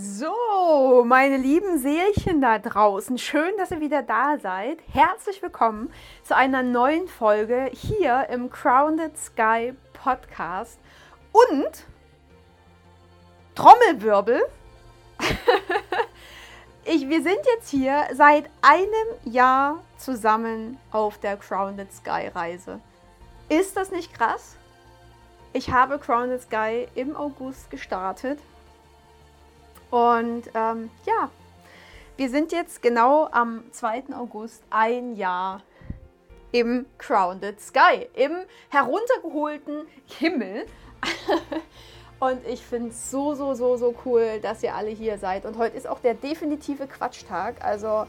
So, meine lieben Seelchen da draußen, schön, dass ihr wieder da seid. Herzlich willkommen zu einer neuen Folge hier im Crowned Sky Podcast. Und Trommelwirbel. ich, wir sind jetzt hier seit einem Jahr zusammen auf der Crowned Sky Reise. Ist das nicht krass? Ich habe Crowned Sky im August gestartet und ähm, ja, wir sind jetzt genau am 2. August ein Jahr im Crowned Sky, im heruntergeholten Himmel. Und ich finde es so, so, so, so cool, dass ihr alle hier seid. Und heute ist auch der definitive Quatschtag. Also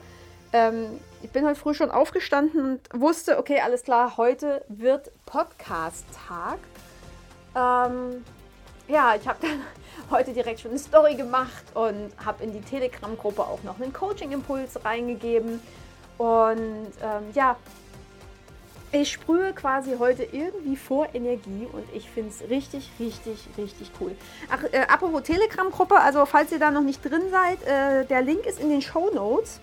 ähm, ich bin heute früh schon aufgestanden und wusste, okay, alles klar, heute wird Podcast-Tag. Ähm, ja, ich habe dann heute direkt schon eine Story gemacht und habe in die Telegram-Gruppe auch noch einen Coaching-Impuls reingegeben. Und ähm, ja, ich sprühe quasi heute irgendwie vor Energie und ich finde es richtig, richtig, richtig cool. Ach, äh, apropos Telegram-Gruppe, also falls ihr da noch nicht drin seid, äh, der Link ist in den Show Notes.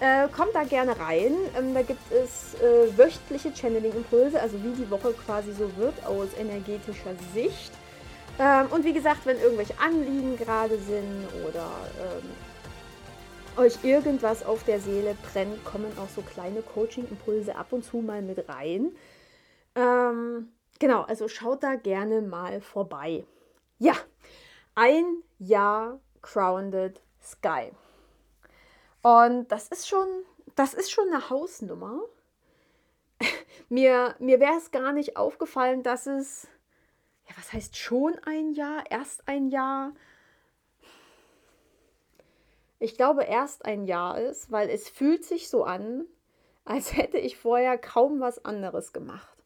Äh, kommt da gerne rein. Ähm, da gibt es äh, wöchentliche Channeling-Impulse, also wie die Woche quasi so wird aus energetischer Sicht. Ähm, und wie gesagt, wenn irgendwelche Anliegen gerade sind oder ähm, euch irgendwas auf der Seele brennt, kommen auch so kleine Coaching-Impulse ab und zu mal mit rein. Ähm, genau, also schaut da gerne mal vorbei. Ja, ein Jahr Grounded Sky. Und das ist schon, das ist schon eine Hausnummer. mir mir wäre es gar nicht aufgefallen, dass es ja, was heißt schon ein Jahr? Erst ein Jahr? Ich glaube, erst ein Jahr ist, weil es fühlt sich so an, als hätte ich vorher kaum was anderes gemacht.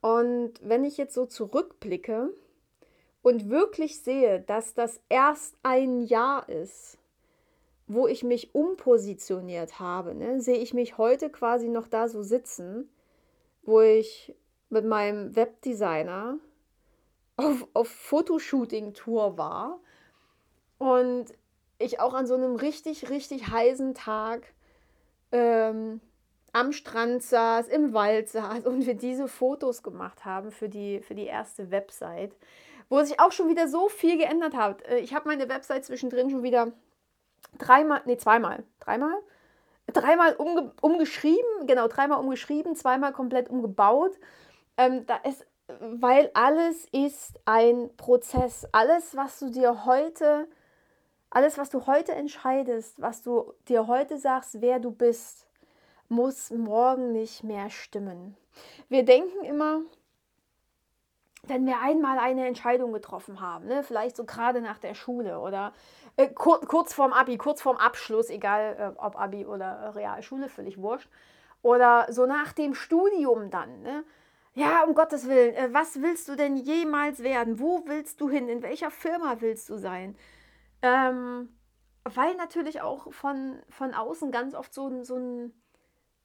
Und wenn ich jetzt so zurückblicke und wirklich sehe, dass das erst ein Jahr ist, wo ich mich umpositioniert habe, ne, sehe ich mich heute quasi noch da so sitzen, wo ich mit meinem Webdesigner auf, auf Fotoshooting-Tour war und ich auch an so einem richtig, richtig heißen Tag ähm, am Strand saß, im Wald saß und wir diese Fotos gemacht haben für die, für die erste Website, wo sich auch schon wieder so viel geändert hat. Äh, ich habe meine Website zwischendrin schon wieder dreimal, nee, zweimal, dreimal, dreimal umge umgeschrieben, genau, dreimal umgeschrieben, zweimal komplett umgebaut. Ähm, da ist weil alles ist ein Prozess. Alles, was du dir heute, alles, was du heute entscheidest, was du dir heute sagst, wer du bist, muss morgen nicht mehr stimmen. Wir denken immer, wenn wir einmal eine Entscheidung getroffen haben, ne, vielleicht so gerade nach der Schule oder äh, kur kurz vorm Abi, kurz vorm Abschluss, egal äh, ob Abi oder Realschule, völlig wurscht, oder so nach dem Studium dann, ne, ja, um Gottes Willen, äh, was willst du denn jemals werden? Wo willst du hin? In welcher Firma willst du sein? Ähm, weil natürlich auch von, von außen ganz oft so, so ein,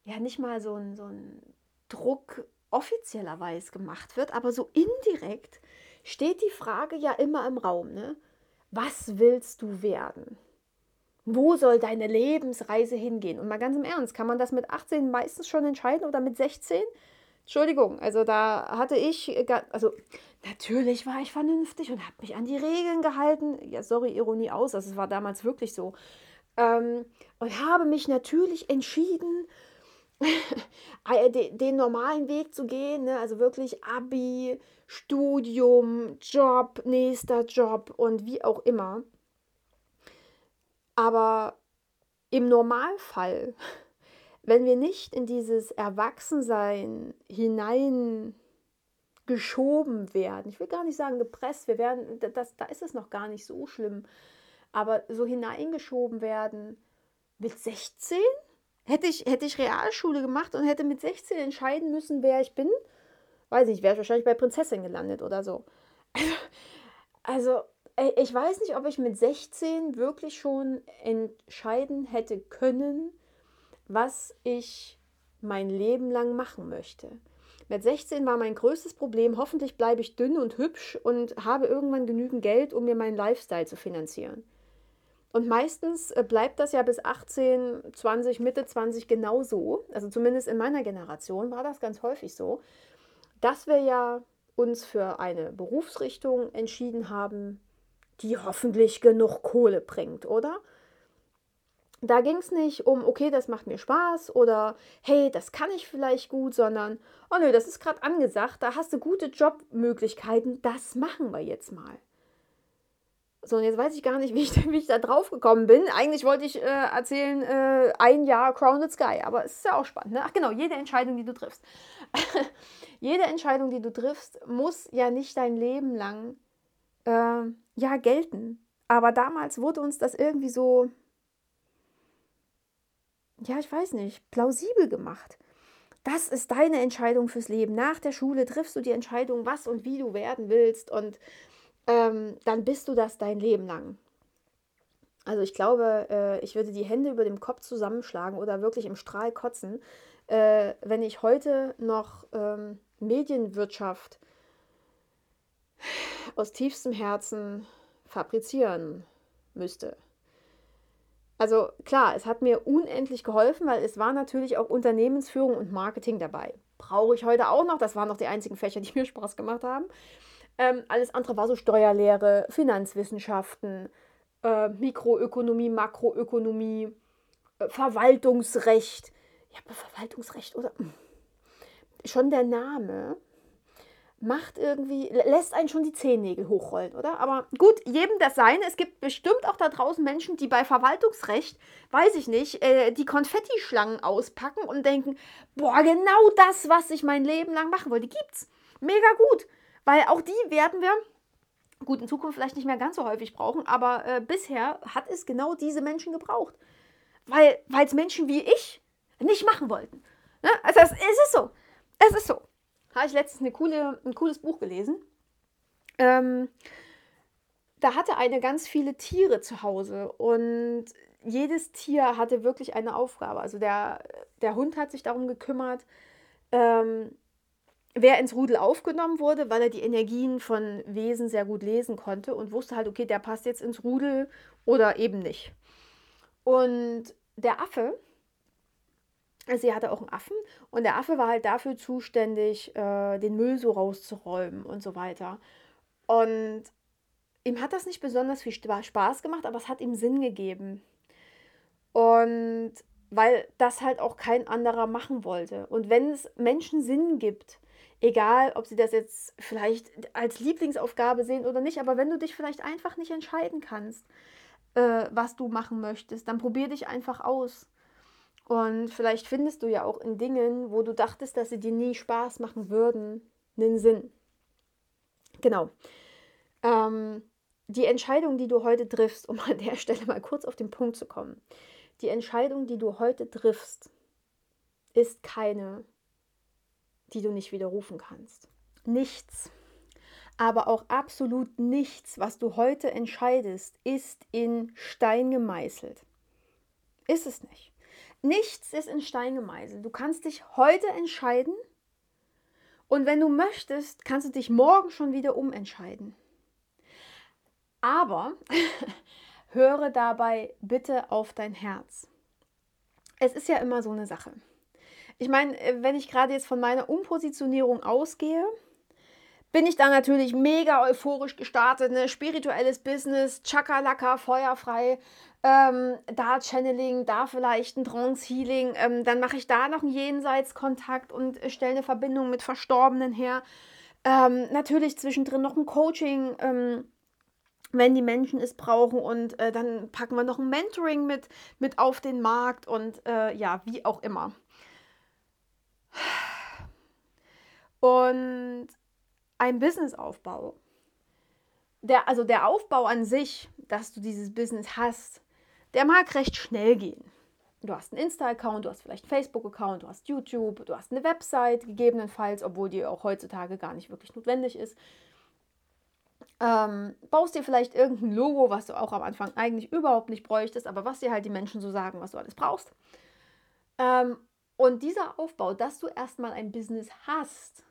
ja, nicht mal so ein, so ein Druck offiziellerweise gemacht wird, aber so indirekt steht die Frage ja immer im Raum, ne? Was willst du werden? Wo soll deine Lebensreise hingehen? Und mal ganz im Ernst, kann man das mit 18 meistens schon entscheiden oder mit 16? Entschuldigung, also da hatte ich, also natürlich war ich vernünftig und habe mich an die Regeln gehalten. Ja, sorry, Ironie aus, das war damals wirklich so. Ähm, und habe mich natürlich entschieden, den normalen Weg zu gehen, ne? also wirklich Abi, Studium, Job, nächster Job und wie auch immer. Aber im Normalfall wenn wir nicht in dieses Erwachsensein hineingeschoben werden, ich will gar nicht sagen gepresst, wir werden, das, da ist es noch gar nicht so schlimm, aber so hineingeschoben werden mit 16? Hätte ich, hätte ich Realschule gemacht und hätte mit 16 entscheiden müssen, wer ich bin, weiß nicht, wäre ich wahrscheinlich bei Prinzessin gelandet oder so. Also, ich weiß nicht, ob ich mit 16 wirklich schon entscheiden hätte können, was ich mein Leben lang machen möchte. Mit 16 war mein größtes Problem, hoffentlich bleibe ich dünn und hübsch und habe irgendwann genügend Geld, um mir meinen Lifestyle zu finanzieren. Und meistens äh, bleibt das ja bis 18, 20, Mitte 20 genauso. Also zumindest in meiner Generation war das ganz häufig so, dass wir ja uns für eine Berufsrichtung entschieden haben, die hoffentlich genug Kohle bringt, oder? Da ging es nicht um, okay, das macht mir Spaß oder hey, das kann ich vielleicht gut, sondern, oh nö, das ist gerade angesagt, da hast du gute Jobmöglichkeiten, das machen wir jetzt mal. So, und jetzt weiß ich gar nicht, wie ich, wie ich da drauf gekommen bin. Eigentlich wollte ich äh, erzählen, äh, ein Jahr Crowned Sky, aber es ist ja auch spannend. Ne? Ach genau, jede Entscheidung, die du triffst. jede Entscheidung, die du triffst, muss ja nicht dein Leben lang äh, ja gelten. Aber damals wurde uns das irgendwie so ja, ich weiß nicht, plausibel gemacht. Das ist deine Entscheidung fürs Leben. Nach der Schule triffst du die Entscheidung, was und wie du werden willst und ähm, dann bist du das dein Leben lang. Also ich glaube, äh, ich würde die Hände über dem Kopf zusammenschlagen oder wirklich im Strahl kotzen, äh, wenn ich heute noch ähm, Medienwirtschaft aus tiefstem Herzen fabrizieren müsste. Also klar, es hat mir unendlich geholfen, weil es war natürlich auch Unternehmensführung und Marketing dabei. Brauche ich heute auch noch. Das waren noch die einzigen Fächer, die mir Spaß gemacht haben. Ähm, alles andere war so Steuerlehre, Finanzwissenschaften, äh, Mikroökonomie, Makroökonomie, äh, Verwaltungsrecht. Ja, Verwaltungsrecht oder hm. schon der Name macht irgendwie, lässt einen schon die Zehennägel hochrollen, oder? Aber gut, jedem das seine. Es gibt bestimmt auch da draußen Menschen, die bei Verwaltungsrecht, weiß ich nicht, äh, die Konfettischlangen auspacken und denken, boah, genau das, was ich mein Leben lang machen wollte, gibt's. Mega gut. Weil auch die werden wir, gut, in Zukunft vielleicht nicht mehr ganz so häufig brauchen, aber äh, bisher hat es genau diese Menschen gebraucht. Weil es Menschen wie ich nicht machen wollten. Ne? Also es, es ist so. Es ist so habe ich letztens coole, ein cooles Buch gelesen. Ähm, da hatte eine ganz viele Tiere zu Hause und jedes Tier hatte wirklich eine Aufgabe. Also der, der Hund hat sich darum gekümmert, ähm, wer ins Rudel aufgenommen wurde, weil er die Energien von Wesen sehr gut lesen konnte und wusste halt, okay, der passt jetzt ins Rudel oder eben nicht. Und der Affe, sie hatte auch einen Affen und der Affe war halt dafür zuständig, äh, den Müll so rauszuräumen und so weiter. Und ihm hat das nicht besonders viel Spaß gemacht, aber es hat ihm Sinn gegeben. Und weil das halt auch kein anderer machen wollte. Und wenn es Menschen Sinn gibt, egal ob sie das jetzt vielleicht als Lieblingsaufgabe sehen oder nicht, aber wenn du dich vielleicht einfach nicht entscheiden kannst, äh, was du machen möchtest, dann probier dich einfach aus. Und vielleicht findest du ja auch in Dingen, wo du dachtest, dass sie dir nie Spaß machen würden, einen Sinn. Genau. Ähm, die Entscheidung, die du heute triffst, um an der Stelle mal kurz auf den Punkt zu kommen, die Entscheidung, die du heute triffst, ist keine, die du nicht widerrufen kannst. Nichts, aber auch absolut nichts, was du heute entscheidest, ist in Stein gemeißelt. Ist es nicht. Nichts ist in Stein gemeißelt. Du kannst dich heute entscheiden und wenn du möchtest, kannst du dich morgen schon wieder umentscheiden. Aber höre dabei bitte auf dein Herz. Es ist ja immer so eine Sache. Ich meine, wenn ich gerade jetzt von meiner Umpositionierung ausgehe, bin ich da natürlich mega euphorisch gestartet. Ne? Spirituelles Business, Chakalaka, feuerfrei, ähm, da Channeling, da vielleicht ein Trance-Healing. Ähm, dann mache ich da noch einen Jenseitskontakt und äh, stelle eine Verbindung mit Verstorbenen her. Ähm, natürlich zwischendrin noch ein Coaching ähm, wenn die Menschen es brauchen und äh, dann packen wir noch ein Mentoring mit, mit auf den Markt und äh, ja, wie auch immer. Und ein Businessaufbau. Der, also der Aufbau an sich, dass du dieses Business hast, der mag recht schnell gehen. Du hast einen Insta-Account, du hast vielleicht einen Facebook-Account, du hast YouTube, du hast eine Website gegebenenfalls, obwohl die auch heutzutage gar nicht wirklich notwendig ist. Ähm, baust dir vielleicht irgendein Logo, was du auch am Anfang eigentlich überhaupt nicht bräuchtest, aber was dir halt die Menschen so sagen, was du alles brauchst. Ähm, und dieser Aufbau, dass du erstmal ein Business hast,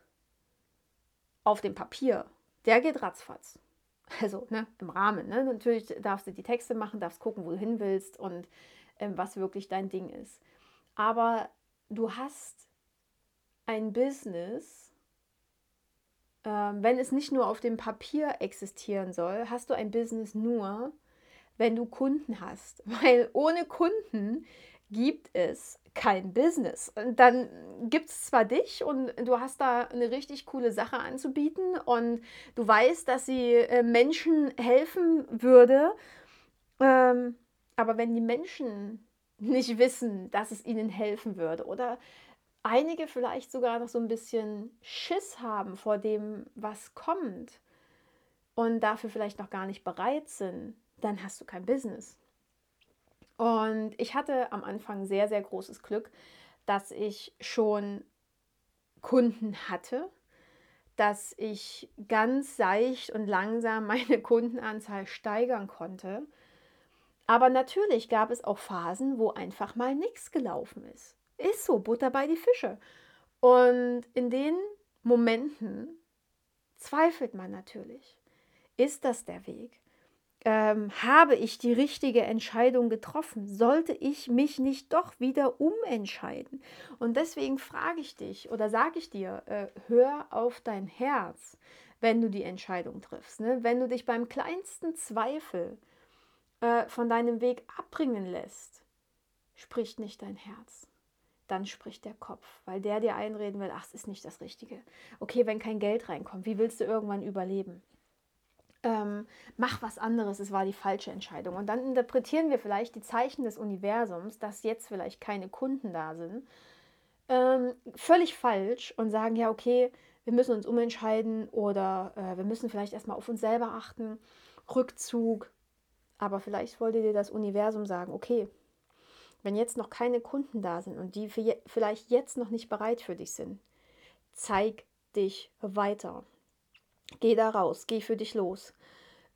auf dem Papier, der geht ratzfatz. Also ne, im Rahmen. Ne? Natürlich darfst du die Texte machen, darfst gucken, wo du hin willst und ähm, was wirklich dein Ding ist. Aber du hast ein Business, ähm, wenn es nicht nur auf dem Papier existieren soll, hast du ein Business nur, wenn du Kunden hast. Weil ohne Kunden gibt es kein Business. Dann gibt es zwar dich und du hast da eine richtig coole Sache anzubieten und du weißt, dass sie äh, Menschen helfen würde, ähm, aber wenn die Menschen nicht wissen, dass es ihnen helfen würde oder einige vielleicht sogar noch so ein bisschen Schiss haben vor dem, was kommt und dafür vielleicht noch gar nicht bereit sind, dann hast du kein Business. Und ich hatte am Anfang sehr, sehr großes Glück, dass ich schon Kunden hatte, dass ich ganz seicht und langsam meine Kundenanzahl steigern konnte. Aber natürlich gab es auch Phasen, wo einfach mal nichts gelaufen ist. Ist so, Butter bei die Fische. Und in den Momenten zweifelt man natürlich. Ist das der Weg? Ähm, habe ich die richtige Entscheidung getroffen? Sollte ich mich nicht doch wieder umentscheiden? Und deswegen frage ich dich oder sage ich dir, äh, hör auf dein Herz, wenn du die Entscheidung triffst. Ne? Wenn du dich beim kleinsten Zweifel äh, von deinem Weg abbringen lässt, spricht nicht dein Herz. Dann spricht der Kopf, weil der dir einreden will, ach, es ist nicht das Richtige. Okay, wenn kein Geld reinkommt, wie willst du irgendwann überleben? Ähm, mach was anderes, es war die falsche Entscheidung. Und dann interpretieren wir vielleicht die Zeichen des Universums, dass jetzt vielleicht keine Kunden da sind, ähm, völlig falsch und sagen, ja, okay, wir müssen uns umentscheiden oder äh, wir müssen vielleicht erstmal auf uns selber achten, Rückzug. Aber vielleicht wollte dir das Universum sagen, okay, wenn jetzt noch keine Kunden da sind und die vielleicht jetzt noch nicht bereit für dich sind, zeig dich weiter. Geh da raus, geh für dich los.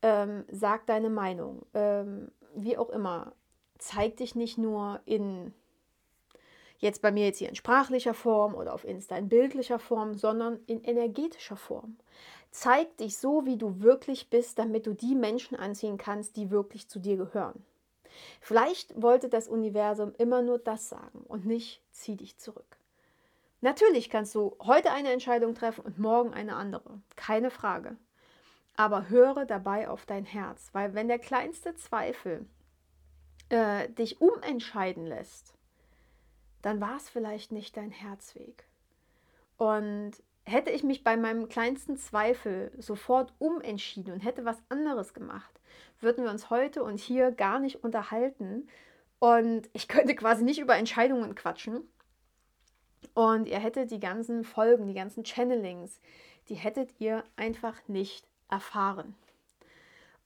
Ähm, sag deine Meinung. Ähm, wie auch immer. Zeig dich nicht nur in, jetzt bei mir jetzt hier in sprachlicher Form oder auf Insta in bildlicher Form, sondern in energetischer Form. Zeig dich so, wie du wirklich bist, damit du die Menschen anziehen kannst, die wirklich zu dir gehören. Vielleicht wollte das Universum immer nur das sagen und nicht zieh dich zurück. Natürlich kannst du heute eine Entscheidung treffen und morgen eine andere. Keine Frage. Aber höre dabei auf dein Herz, weil wenn der kleinste Zweifel äh, dich umentscheiden lässt, dann war es vielleicht nicht dein Herzweg. Und hätte ich mich bei meinem kleinsten Zweifel sofort umentschieden und hätte was anderes gemacht, würden wir uns heute und hier gar nicht unterhalten. Und ich könnte quasi nicht über Entscheidungen quatschen, und ihr hättet die ganzen Folgen, die ganzen Channelings, die hättet ihr einfach nicht erfahren.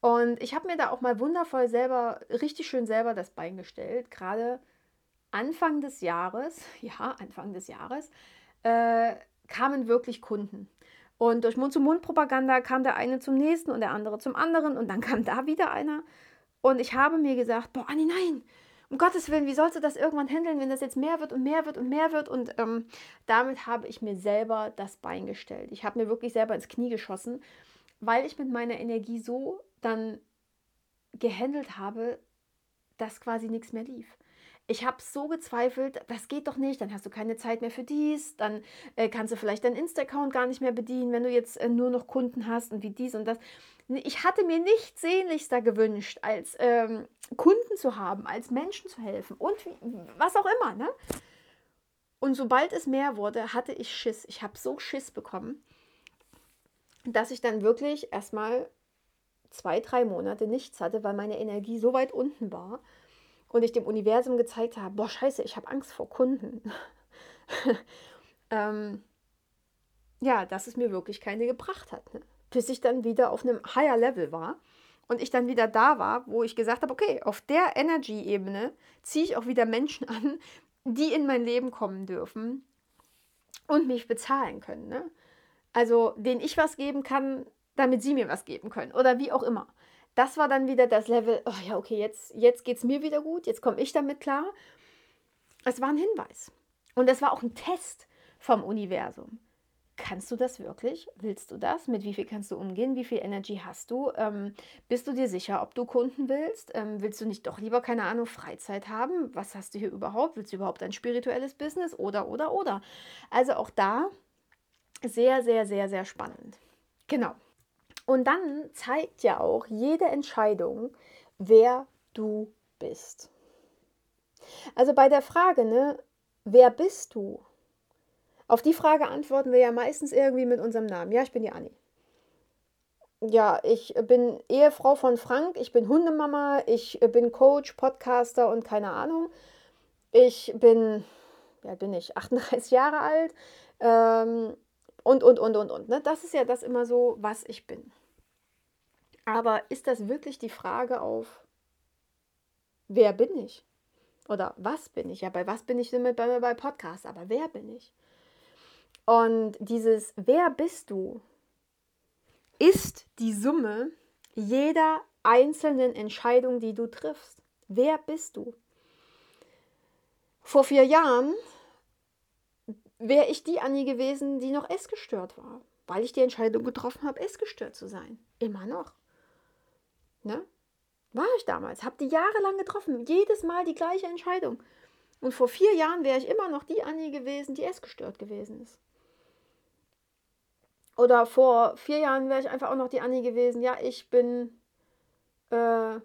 Und ich habe mir da auch mal wundervoll selber, richtig schön selber das Bein gestellt. Gerade Anfang des Jahres, ja, Anfang des Jahres, äh, kamen wirklich Kunden. Und durch Mund-zu-Mund-Propaganda kam der eine zum nächsten und der andere zum anderen und dann kam da wieder einer. Und ich habe mir gesagt, boah, Anni, nein, um Gottes Willen, wie sollst du das irgendwann handeln, wenn das jetzt mehr wird und mehr wird und mehr wird? Und ähm, damit habe ich mir selber das Bein gestellt. Ich habe mir wirklich selber ins Knie geschossen, weil ich mit meiner Energie so dann gehandelt habe, dass quasi nichts mehr lief. Ich habe so gezweifelt, das geht doch nicht, dann hast du keine Zeit mehr für dies, dann äh, kannst du vielleicht deinen Insta-Account gar nicht mehr bedienen, wenn du jetzt äh, nur noch Kunden hast und wie dies und das. Ich hatte mir nichts sehnlichster gewünscht, als ähm, Kunden zu haben, als Menschen zu helfen und wie, was auch immer. Ne? Und sobald es mehr wurde, hatte ich Schiss. Ich habe so Schiss bekommen, dass ich dann wirklich erstmal zwei, drei Monate nichts hatte, weil meine Energie so weit unten war und ich dem Universum gezeigt habe, boah, scheiße, ich habe Angst vor Kunden. ähm, ja, dass es mir wirklich keine gebracht hat. Ne? bis ich dann wieder auf einem higher Level war und ich dann wieder da war, wo ich gesagt habe, okay, auf der Energy-Ebene ziehe ich auch wieder Menschen an, die in mein Leben kommen dürfen und mich bezahlen können. Ne? Also, denen ich was geben kann, damit sie mir was geben können oder wie auch immer. Das war dann wieder das Level, oh ja, okay, jetzt, jetzt geht es mir wieder gut, jetzt komme ich damit klar. Es war ein Hinweis. Und es war auch ein Test vom Universum. kannst du das wirklich? Willst du das? Mit wie viel kannst du umgehen? Wie viel Energy hast du? Ähm, bist du dir sicher, ob du Kunden willst? Ähm, willst du nicht doch lieber, keine Ahnung, Freizeit haben? Was hast du hier überhaupt? Willst du überhaupt ein spirituelles Business? Oder, oder, oder. Also auch da sehr, sehr, sehr, sehr spannend. Genau. Und dann zeigt ja auch jede Entscheidung, wer du bist. Also bei der Frage, ne, wer bist du? Auf die Frage antworten wir ja meistens irgendwie mit unserem Namen. Ja, ich bin die Anni. Ja, ich bin Ehefrau von Frank, ich bin Hundemama, ich bin Coach, Podcaster und keine Ahnung. Ich bin, ja, bin ich 38 Jahre alt ähm, und, und, und, und, und. Ne? Das ist ja das immer so, was ich bin. Aber ist das wirklich die Frage auf, wer bin ich? Oder was bin ich? Ja, bei was bin ich denn mit bei, bei Podcast? Aber wer bin ich? Und dieses Wer bist du ist die Summe jeder einzelnen Entscheidung, die du triffst. Wer bist du? Vor vier Jahren wäre ich die Annie gewesen, die noch essgestört war, weil ich die Entscheidung getroffen habe, essgestört zu sein. Immer noch. Ne? War ich damals, habe die jahrelang getroffen, jedes Mal die gleiche Entscheidung. Und vor vier Jahren wäre ich immer noch die Annie gewesen, die essgestört gewesen ist. Oder vor vier Jahren wäre ich einfach auch noch die Annie gewesen. Ja, ich bin äh,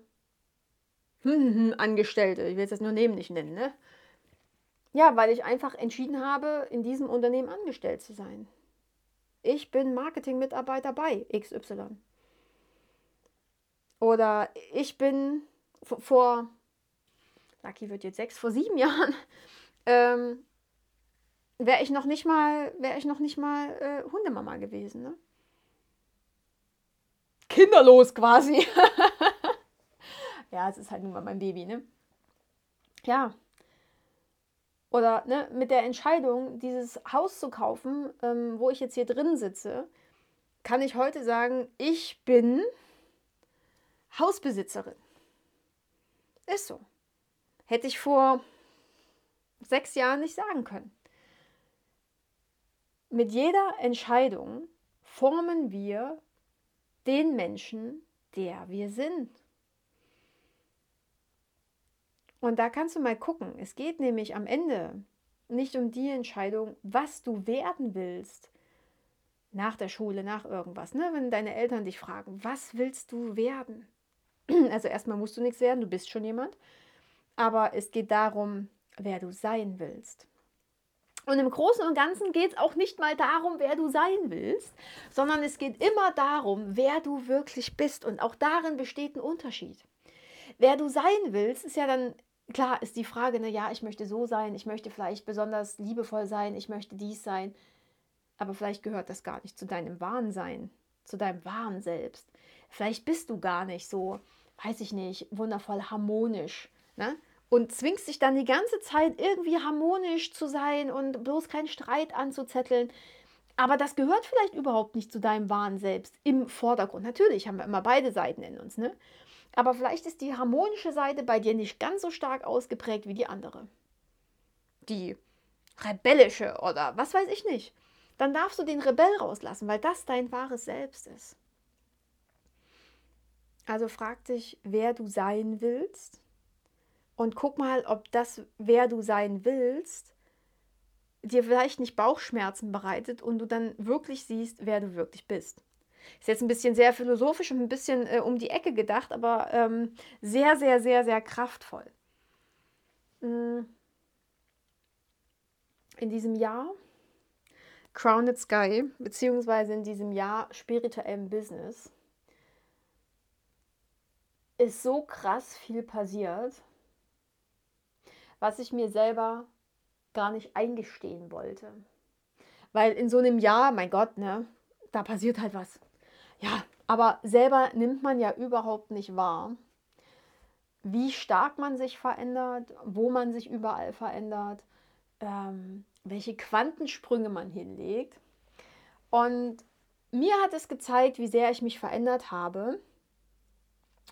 Angestellte. Ich will es jetzt nur neben nicht nennen, ne? Ja, weil ich einfach entschieden habe, in diesem Unternehmen angestellt zu sein. Ich bin Marketingmitarbeiter bei XY. Oder ich bin vor, Lucky wird jetzt sechs, vor sieben Jahren ähm, wäre ich noch nicht mal, wäre ich noch nicht mal äh, Hundemama gewesen. Ne? Kinderlos quasi. ja, es ist halt nun mal mein Baby, ne? Ja. Oder ne, mit der Entscheidung, dieses Haus zu kaufen, ähm, wo ich jetzt hier drin sitze, kann ich heute sagen, ich bin Hausbesitzerin. Ist so. Hätte ich vor sechs Jahren nicht sagen können. Mit jeder Entscheidung formen wir den Menschen, der wir sind. Und da kannst du mal gucken. Es geht nämlich am Ende nicht um die Entscheidung, was du werden willst. Nach der Schule, nach irgendwas. Ne? Wenn deine Eltern dich fragen, was willst du werden? Also erstmal musst du nichts werden, du bist schon jemand. Aber es geht darum, wer du sein willst. Und im Großen und Ganzen geht es auch nicht mal darum, wer du sein willst, sondern es geht immer darum, wer du wirklich bist. Und auch darin besteht ein Unterschied. Wer du sein willst, ist ja dann, klar, ist die Frage, na ja, ich möchte so sein, ich möchte vielleicht besonders liebevoll sein, ich möchte dies sein. Aber vielleicht gehört das gar nicht zu deinem wahren Sein, zu deinem wahren Selbst. Vielleicht bist du gar nicht so, weiß ich nicht, wundervoll harmonisch. Ne? und zwingst dich dann die ganze Zeit irgendwie harmonisch zu sein und bloß keinen Streit anzuzetteln. Aber das gehört vielleicht überhaupt nicht zu deinem wahren Selbst im Vordergrund. Natürlich haben wir immer beide Seiten in uns, ne? Aber vielleicht ist die harmonische Seite bei dir nicht ganz so stark ausgeprägt wie die andere. Die rebellische oder was weiß ich nicht. Dann darfst du den Rebell rauslassen, weil das dein wahres Selbst ist. Also frag dich, wer du sein willst und guck mal, ob das, wer du sein willst, dir vielleicht nicht Bauchschmerzen bereitet und du dann wirklich siehst, wer du wirklich bist. Ist jetzt ein bisschen sehr philosophisch und ein bisschen äh, um die Ecke gedacht, aber ähm, sehr, sehr, sehr, sehr kraftvoll. Mm. In diesem Jahr Crowned Sky, beziehungsweise in diesem Jahr spirituellem Business, ist so krass viel passiert was ich mir selber gar nicht eingestehen wollte. Weil in so einem Jahr, mein Gott, ne, da passiert halt was. Ja, aber selber nimmt man ja überhaupt nicht wahr, wie stark man sich verändert, wo man sich überall verändert, ähm, welche Quantensprünge man hinlegt. Und mir hat es gezeigt, wie sehr ich mich verändert habe.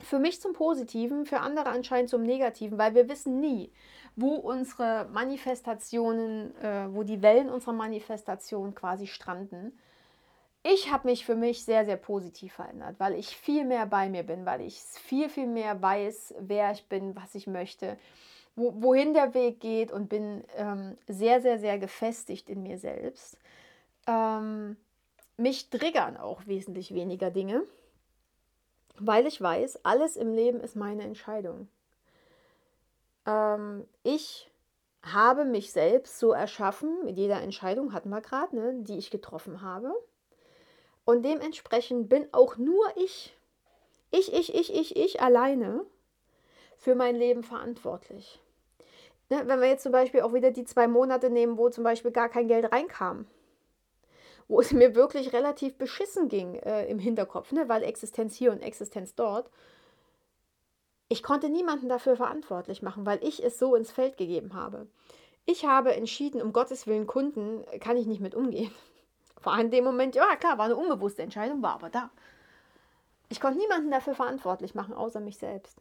Für mich zum Positiven, für andere anscheinend zum Negativen, weil wir wissen nie, wo unsere Manifestationen, äh, wo die Wellen unserer Manifestation quasi stranden. Ich habe mich für mich sehr, sehr positiv verändert, weil ich viel mehr bei mir bin, weil ich viel, viel mehr weiß, wer ich bin, was ich möchte, wo, wohin der Weg geht und bin ähm, sehr, sehr, sehr gefestigt in mir selbst. Ähm, mich triggern auch wesentlich weniger Dinge, weil ich weiß, alles im Leben ist meine Entscheidung. Ähm, ich habe mich selbst so erschaffen, mit jeder Entscheidung hatten wir gerade, ne, die ich getroffen habe. Und dementsprechend bin auch nur ich, ich, ich, ich, ich, ich alleine für mein Leben verantwortlich. Ne, wenn wir jetzt zum Beispiel auch wieder die zwei Monate nehmen, wo zum Beispiel gar kein Geld reinkam, wo es mir wirklich relativ beschissen ging äh, im Hinterkopf, ne, weil Existenz hier und Existenz dort ich konnte niemanden dafür verantwortlich machen, weil ich es so ins Feld gegeben habe. Ich habe entschieden, um Gottes Willen, Kunden kann ich nicht mit umgehen. Allem in dem Moment, ja klar, war eine unbewusste Entscheidung, war aber da. Ich konnte niemanden dafür verantwortlich machen, außer mich selbst.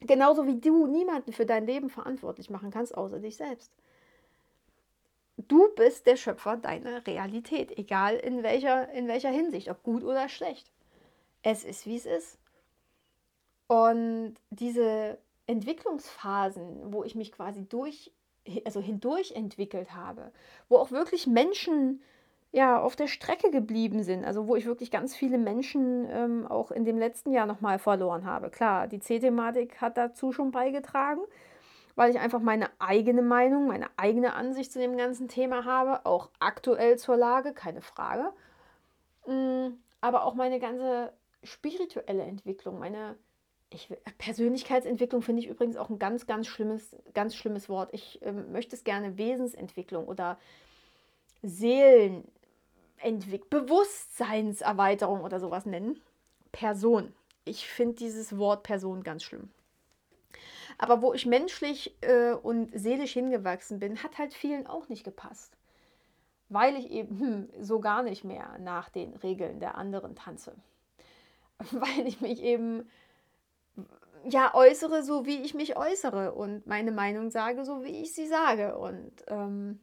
Genauso wie du niemanden für dein Leben verantwortlich machen kannst, außer dich selbst. Du bist der Schöpfer deiner Realität, egal in welcher, in welcher Hinsicht, ob gut oder schlecht. Es ist, wie es ist. Und diese Entwicklungsphasen, wo ich mich quasi durch, also hindurch entwickelt habe, wo auch wirklich Menschen ja auf der Strecke geblieben sind, also wo ich wirklich ganz viele Menschen ähm, auch in dem letzten Jahr nochmal verloren habe. Klar, die C-Thematik hat dazu schon beigetragen, weil ich einfach meine eigene Meinung, meine eigene Ansicht zu dem ganzen Thema habe, auch aktuell zur Lage, keine Frage. Mm, aber auch meine ganze spirituelle Entwicklung, meine ich, Persönlichkeitsentwicklung finde ich übrigens auch ein ganz, ganz schlimmes, ganz schlimmes Wort. Ich ähm, möchte es gerne Wesensentwicklung oder Seelenentwicklung, Bewusstseinserweiterung oder sowas nennen. Person. Ich finde dieses Wort Person ganz schlimm. Aber wo ich menschlich äh, und seelisch hingewachsen bin, hat halt vielen auch nicht gepasst. Weil ich eben hm, so gar nicht mehr nach den Regeln der anderen tanze. Weil ich mich eben ja, äußere so, wie ich mich äußere und meine Meinung sage, so wie ich sie sage. Und ähm,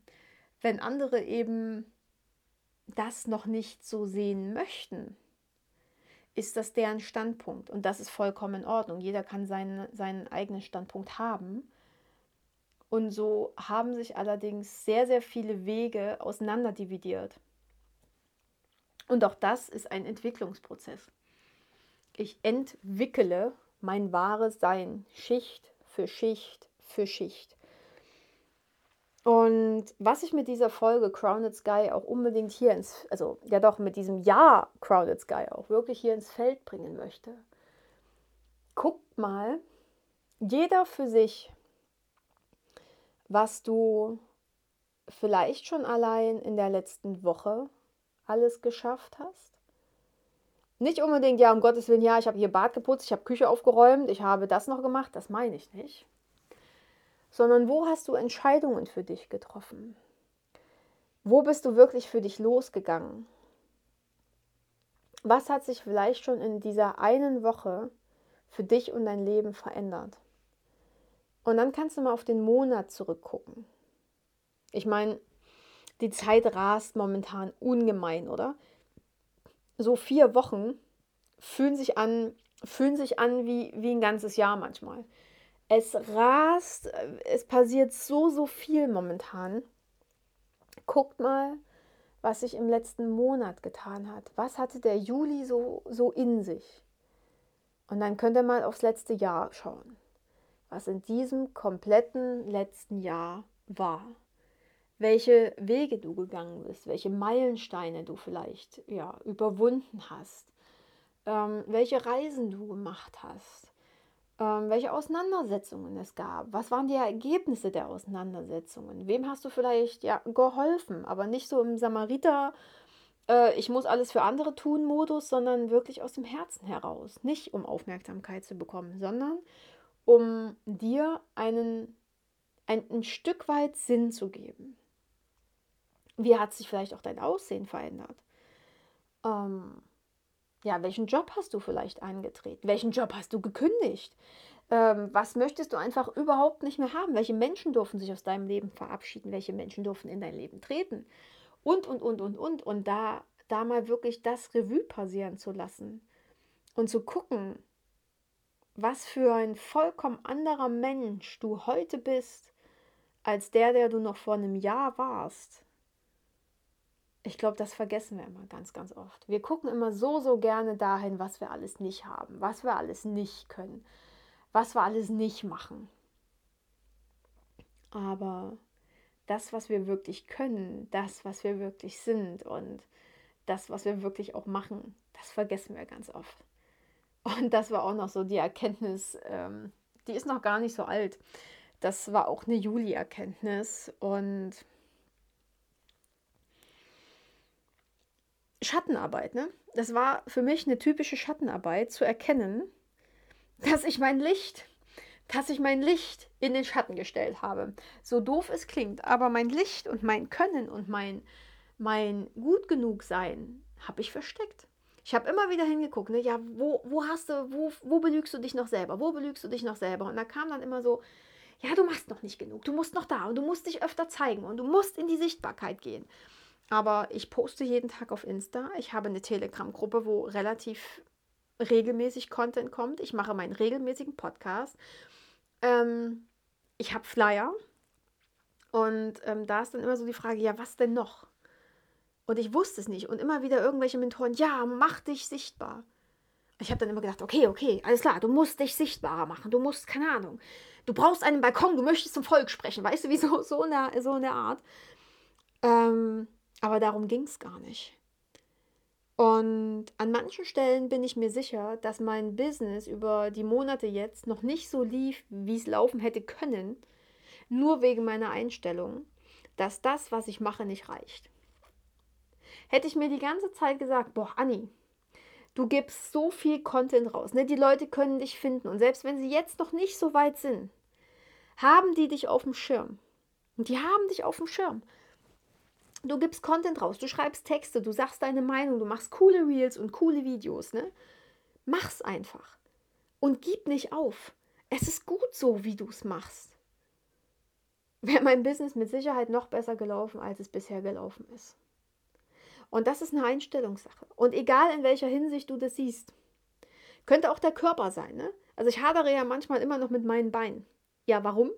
wenn andere eben das noch nicht so sehen möchten, ist das deren Standpunkt. Und das ist vollkommen in Ordnung. Jeder kann seinen, seinen eigenen Standpunkt haben. Und so haben sich allerdings sehr, sehr viele Wege auseinanderdividiert. Und auch das ist ein Entwicklungsprozess. Ich entwickle mein wahres Sein, Schicht für Schicht für Schicht. Und was ich mit dieser Folge Crowned Sky auch unbedingt hier ins, also ja doch mit diesem Jahr Crowned Sky auch wirklich hier ins Feld bringen möchte, guckt mal, jeder für sich, was du vielleicht schon allein in der letzten Woche alles geschafft hast nicht unbedingt, ja, um Gottes Willen, ja, ich habe hier Bad geputzt, ich habe Küche aufgeräumt, ich habe das noch gemacht, das meine ich nicht. Sondern wo hast du Entscheidungen für dich getroffen? Wo bist du wirklich für dich losgegangen? Was hat sich vielleicht schon in dieser einen Woche für dich und dein Leben verändert? Und dann kannst du mal auf den Monat zurückgucken. Ich meine, die Zeit rast momentan ungemein, oder? so vier Wochen fühlen sich an, fühlen sich an wie, wie ein ganzes Jahr manchmal. Es rast, es passiert so, so viel momentan. Guckt mal, was sich im letzten Monat getan hat. Was hatte der Juli so, so in sich? Und dann könnt ihr mal aufs letzte Jahr schauen, was in diesem kompletten letzten Jahr war welche Wege du gegangen bist, welche Meilensteine du vielleicht ja, überwunden hast, ähm, welche Reisen du gemacht hast, welche Auseinandersetzungen es gab, was waren die Ergebnisse der Auseinandersetzungen, wem hast du vielleicht ja, geholfen, aber nicht so im Samariter, äh, ich muss alles für andere tun Modus, sondern wirklich aus dem Herzen heraus, nicht um Aufmerksamkeit zu bekommen, sondern um dir einen ein, ein Stück weit Sinn zu geben. Wie hat sich vielleicht auch dein Aussehen verändert? Ähm, ja, welchen Job hast du vielleicht angetreten? Welchen Job hast du gekündigt? Ähm, was möchtest du einfach überhaupt nicht mehr haben? Welche Menschen dürfen sich aus deinem Leben verabschieden? Welche Menschen dürfen in dein Leben treten? Und, und, und, und, und. Und da, da mal wirklich das Revue passieren zu lassen und zu gucken, was für ein vollkommen anderer Mensch du heute bist, als der, der du noch vor einem Jahr warst. Ich glaube, das vergessen wir immer ganz, ganz oft. Wir gucken immer so, so gerne dahin, was wir alles nicht haben, was wir alles nicht können was wir alles nicht machen. Aber das, was wir wirklich können, das, was wir wirklich sind und das, was wir wirklich auch machen, das vergessen wir ganz oft. Und das war auch noch so die Erkenntnis, ähm, die ist noch gar nicht so alt. Das war auch eine Juli-Erkenntnis und Schattenarbeit, ne? Das war für mich eine typische Schattenarbeit, zu erkennen, dass ich mein Licht, dass ich mein Licht in den Schatten gestellt habe. So doof es klingt, aber mein Licht und mein Können und mein, mein gut genug sein habe ich versteckt. Ich habe immer wieder hingeguckt, ne? ja, wo, wo hast du, wo, wo belügst du dich noch selber? Wo belügst du dich noch selber? Und da kam dann immer so, ja, du machst noch nicht genug, du musst noch da und du musst dich öfter zeigen und du musst in die Sichtbarkeit gehen. Aber ich poste jeden Tag auf Insta. Ich habe eine Telegram-Gruppe, wo relativ regelmäßig Content kommt. Ich mache meinen regelmäßigen Podcast. Ähm, ich habe Flyer. Und ähm, da ist dann immer so die Frage, ja, was denn noch? Und ich wusste es nicht. Und immer wieder irgendwelche Mentoren, ja, mach dich sichtbar. Ich habe dann immer gedacht, okay, okay, alles klar, du musst dich sichtbarer machen. Du musst, keine Ahnung, du brauchst einen Balkon, du möchtest zum Volk sprechen. Weißt du, wie so, so, in, der, so in der Art. Ähm, aber darum ging es gar nicht. Und an manchen Stellen bin ich mir sicher, dass mein Business über die Monate jetzt noch nicht so lief, wie es laufen hätte können, nur wegen meiner Einstellung, dass das, was ich mache, nicht reicht. Hätte ich mir die ganze Zeit gesagt, boah, Anni, du gibst so viel Content raus, ne? die Leute können dich finden und selbst wenn sie jetzt noch nicht so weit sind, haben die dich auf dem Schirm. Und die haben dich auf dem Schirm. Du gibst Content raus, du schreibst Texte, du sagst deine Meinung, du machst coole Reels und coole Videos, ne? Mach's einfach. Und gib nicht auf. Es ist gut so, wie du es machst. Wäre mein Business mit Sicherheit noch besser gelaufen, als es bisher gelaufen ist. Und das ist eine Einstellungssache. Und egal in welcher Hinsicht du das siehst, könnte auch der Körper sein. Ne? Also ich hadere ja manchmal immer noch mit meinen Beinen. Ja, warum?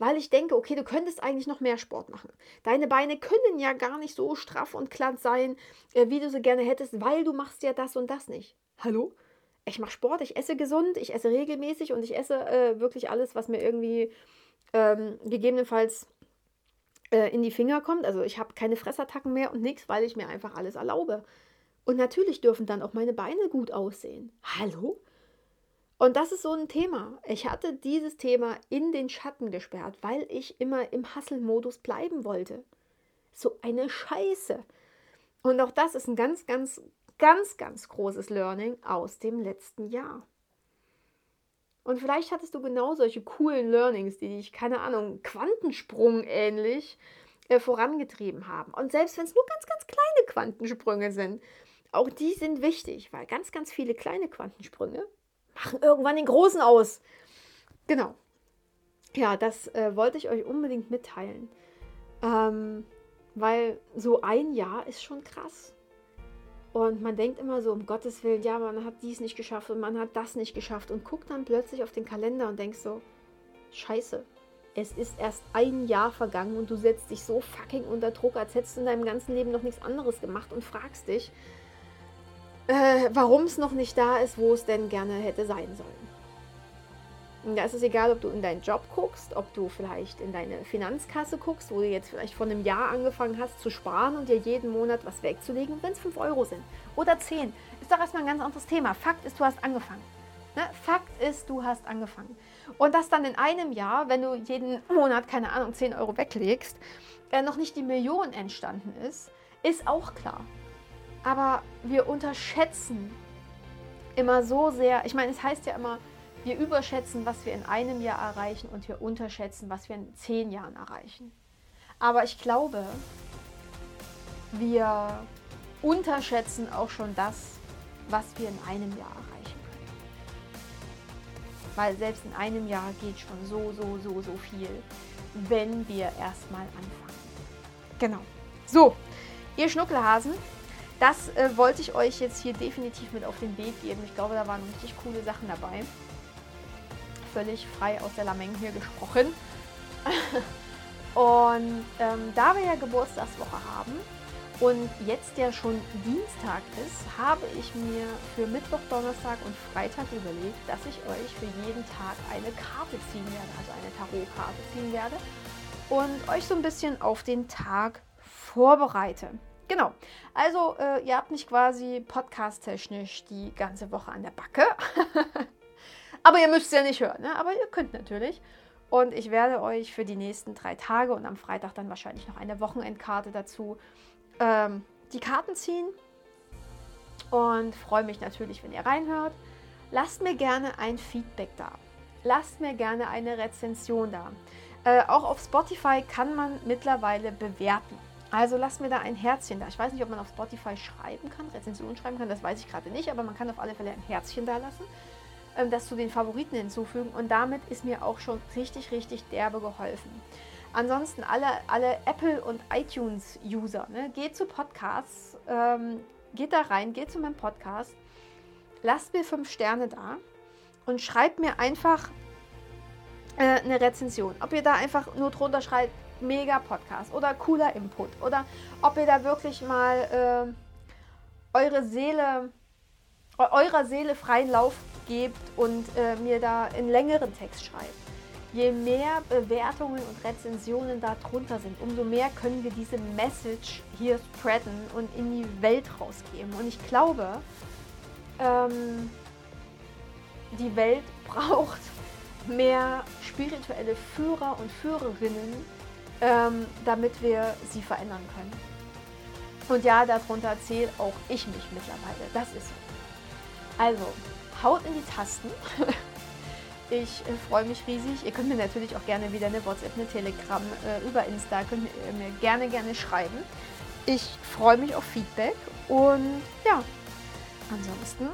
Weil ich denke, okay, du könntest eigentlich noch mehr Sport machen. Deine Beine können ja gar nicht so straff und glatt sein, äh, wie du sie gerne hättest, weil du machst ja das und das nicht. Hallo? Ich mache Sport, ich esse gesund, ich esse regelmäßig und ich esse äh, wirklich alles, was mir irgendwie ähm, gegebenenfalls äh, in die Finger kommt. Also ich habe keine Fressattacken mehr und nichts, weil ich mir einfach alles erlaube. Und natürlich dürfen dann auch meine Beine gut aussehen. Hallo? Und das ist so ein Thema. Ich hatte dieses Thema in den Schatten gesperrt, weil ich immer im Hustle-Modus bleiben wollte. So eine Scheiße. Und auch das ist ein ganz, ganz, ganz, ganz großes Learning aus dem letzten Jahr. Und vielleicht hattest du genau solche coolen Learnings, die dich, keine Ahnung, Quantensprung ähnlich äh, vorangetrieben haben. Und selbst wenn es nur ganz, ganz kleine Quantensprünge sind, auch die sind wichtig, weil ganz, ganz viele kleine Quantensprünge machen irgendwann den Großen aus. Genau. Ja, das äh, wollte ich euch unbedingt mitteilen. Ähm, weil so ein Jahr ist schon krass. Und man denkt immer so, um Gottes Willen, ja, man hat dies nicht geschafft und man hat das nicht geschafft und guckt dann plötzlich auf den Kalender und denkt so, scheiße, es ist erst ein Jahr vergangen und du setzt dich so fucking unter Druck, als hättest du in deinem ganzen Leben noch nichts anderes gemacht und fragst dich, äh, warum es noch nicht da ist, wo es denn gerne hätte sein sollen. Und da ist es egal, ob du in deinen Job guckst, ob du vielleicht in deine Finanzkasse guckst, wo du jetzt vielleicht vor einem Jahr angefangen hast zu sparen und dir jeden Monat was wegzulegen, wenn es 5 Euro sind oder 10. Ist doch erstmal ein ganz anderes Thema. Fakt ist, du hast angefangen. Ne? Fakt ist, du hast angefangen. Und dass dann in einem Jahr, wenn du jeden Monat, keine Ahnung, 10 Euro weglegst, äh, noch nicht die Million entstanden ist, ist auch klar. Aber wir unterschätzen immer so sehr, ich meine, es heißt ja immer, wir überschätzen, was wir in einem Jahr erreichen und wir unterschätzen, was wir in zehn Jahren erreichen. Aber ich glaube, wir unterschätzen auch schon das, was wir in einem Jahr erreichen können. Weil selbst in einem Jahr geht schon so, so, so, so viel, wenn wir erstmal anfangen. Genau. So, ihr Schnuckelhasen, das äh, wollte ich euch jetzt hier definitiv mit auf den Weg geben. Ich glaube, da waren richtig coole Sachen dabei. Völlig frei aus der Lameng hier gesprochen. und ähm, da wir ja Geburtstagswoche haben, und jetzt ja schon Dienstag ist, habe ich mir für Mittwoch, Donnerstag und Freitag überlegt, dass ich euch für jeden Tag eine Karte ziehen werde, also eine Tarotkarte ziehen werde und euch so ein bisschen auf den Tag vorbereite. Genau, also äh, ihr habt mich quasi podcast-technisch die ganze Woche an der Backe. aber ihr müsst es ja nicht hören, ne? aber ihr könnt natürlich. Und ich werde euch für die nächsten drei Tage und am Freitag dann wahrscheinlich noch eine Wochenendkarte dazu ähm, die Karten ziehen und freue mich natürlich, wenn ihr reinhört. Lasst mir gerne ein Feedback da. Lasst mir gerne eine Rezension da. Äh, auch auf Spotify kann man mittlerweile bewerten. Also lasst mir da ein Herzchen da. Ich weiß nicht, ob man auf Spotify schreiben kann, Rezensionen schreiben kann, das weiß ich gerade nicht, aber man kann auf alle Fälle ein Herzchen da lassen, ähm, das zu den Favoriten hinzufügen und damit ist mir auch schon richtig, richtig derbe geholfen. Ansonsten alle, alle Apple- und iTunes-User, ne, geht zu Podcasts, ähm, geht da rein, geht zu meinem Podcast, lasst mir fünf Sterne da und schreibt mir einfach äh, eine Rezension. Ob ihr da einfach nur drunter schreibt, mega Podcast oder cooler Input oder ob ihr da wirklich mal äh, eure Seele, eurer Seele freien Lauf gebt und äh, mir da einen längeren Text schreibt je mehr Bewertungen und Rezensionen da drunter sind, umso mehr können wir diese Message hier spreaden und in die Welt rausgeben. Und ich glaube, ähm, die Welt braucht mehr spirituelle Führer und Führerinnen, ähm, damit wir sie verändern können. Und ja, darunter zähle auch ich mich mittlerweile. Das ist so. Also, haut in die Tasten. Ich äh, freue mich riesig. Ihr könnt mir natürlich auch gerne wieder eine WhatsApp, eine Telegram äh, über Insta, könnt ihr mir gerne, gerne schreiben. Ich freue mich auf Feedback und ja, ansonsten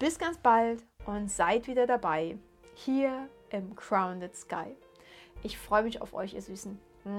bis ganz bald und seid wieder dabei hier im Crowned Sky. Ich freue mich auf euch, ihr Süßen. Hmm.